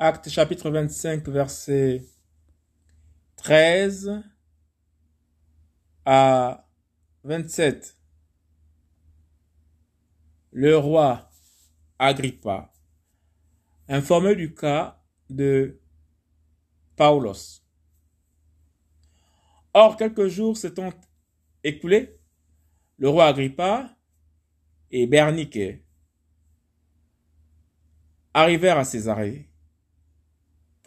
Acte chapitre 25, verset 13 à 27. Le roi Agrippa, informé du cas de Paulos. Or, quelques jours s'étant écoulés, le roi Agrippa et Bernique arrivèrent à Césarée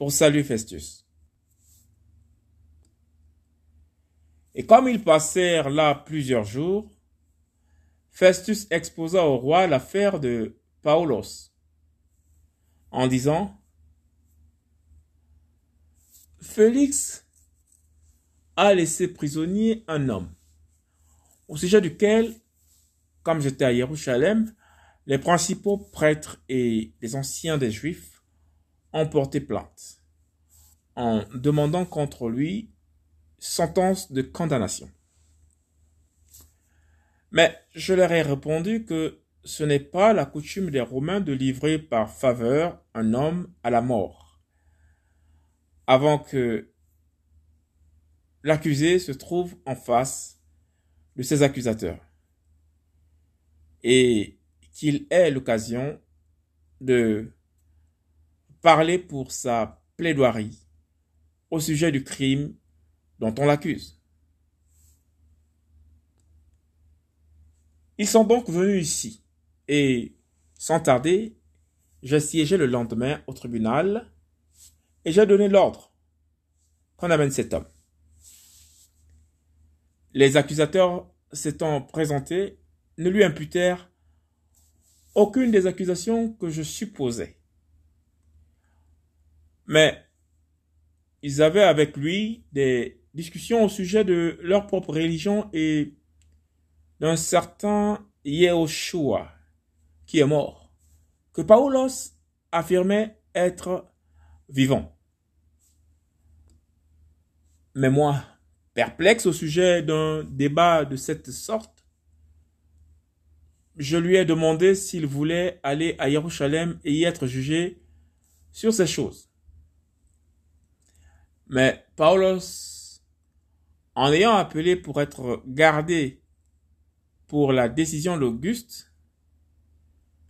pour saluer Festus. Et comme ils passèrent là plusieurs jours, Festus exposa au roi l'affaire de Paulos en disant Félix a laissé prisonnier un homme au sujet duquel, comme j'étais à Jérusalem, les principaux prêtres et les anciens des Juifs ont porté plainte en demandant contre lui sentence de condamnation. Mais je leur ai répondu que ce n'est pas la coutume des Romains de livrer par faveur un homme à la mort, avant que l'accusé se trouve en face de ses accusateurs, et qu'il ait l'occasion de parler pour sa plaidoirie au sujet du crime dont on l'accuse. Ils sont donc venus ici, et sans tarder, j'ai siégé le lendemain au tribunal, et j'ai donné l'ordre qu'on amène cet homme. Les accusateurs s'étant présentés ne lui imputèrent aucune des accusations que je supposais. Mais ils avaient avec lui des discussions au sujet de leur propre religion et d'un certain Yehoshua qui est mort, que Paulos affirmait être vivant. Mais moi, perplexe au sujet d'un débat de cette sorte, je lui ai demandé s'il voulait aller à Jérusalem et y être jugé sur ces choses. Mais Paulos, en ayant appelé pour être gardé pour la décision d'Auguste,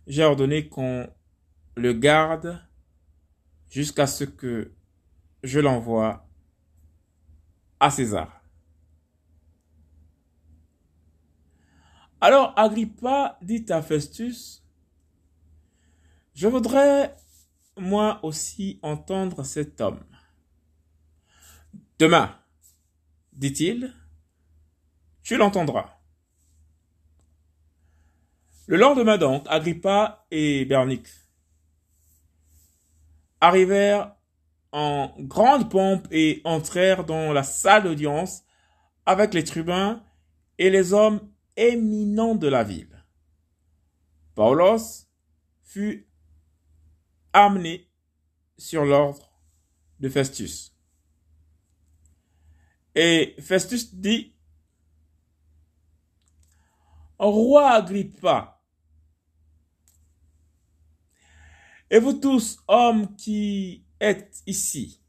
j'ai ordonné qu'on le garde jusqu'à ce que je l'envoie à César. Alors Agrippa dit à Festus, je voudrais moi aussi entendre cet homme. Demain, dit-il, tu l'entendras. Le lendemain donc, Agrippa et Bernique arrivèrent en grande pompe et entrèrent dans la salle d'audience avec les tribuns et les hommes éminents de la ville. Paulos fut amené sur l'ordre de Festus. Et Festus dit, Roi Agrippa, et vous tous, hommes qui êtes ici,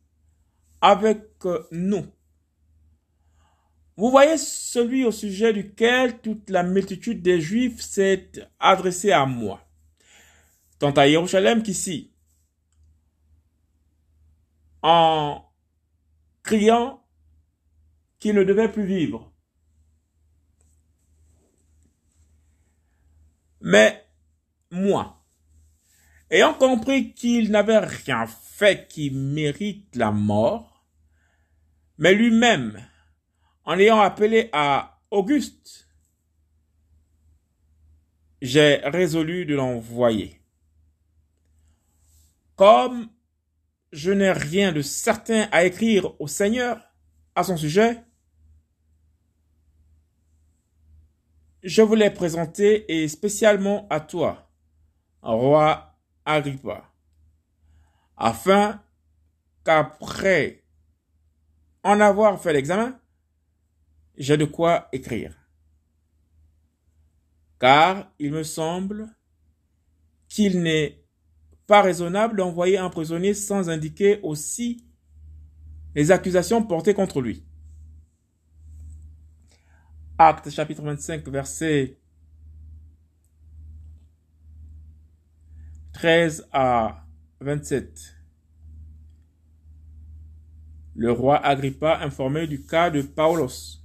avec nous, vous voyez celui au sujet duquel toute la multitude des Juifs s'est adressée à moi, tant à Jérusalem qu'ici, en criant qui ne devait plus vivre. Mais moi, ayant compris qu'il n'avait rien fait qui mérite la mort, mais lui-même, en ayant appelé à Auguste, j'ai résolu de l'envoyer. Comme je n'ai rien de certain à écrire au Seigneur à son sujet, je voulais présenter et spécialement à toi, roi Agrippa, afin qu'après en avoir fait l'examen, j'ai de quoi écrire. Car il me semble qu'il n'est pas raisonnable d'envoyer un prisonnier sans indiquer aussi les accusations portées contre lui. Acte chapitre 25 verset 13 à 27. Le roi Agrippa informé du cas de Paulos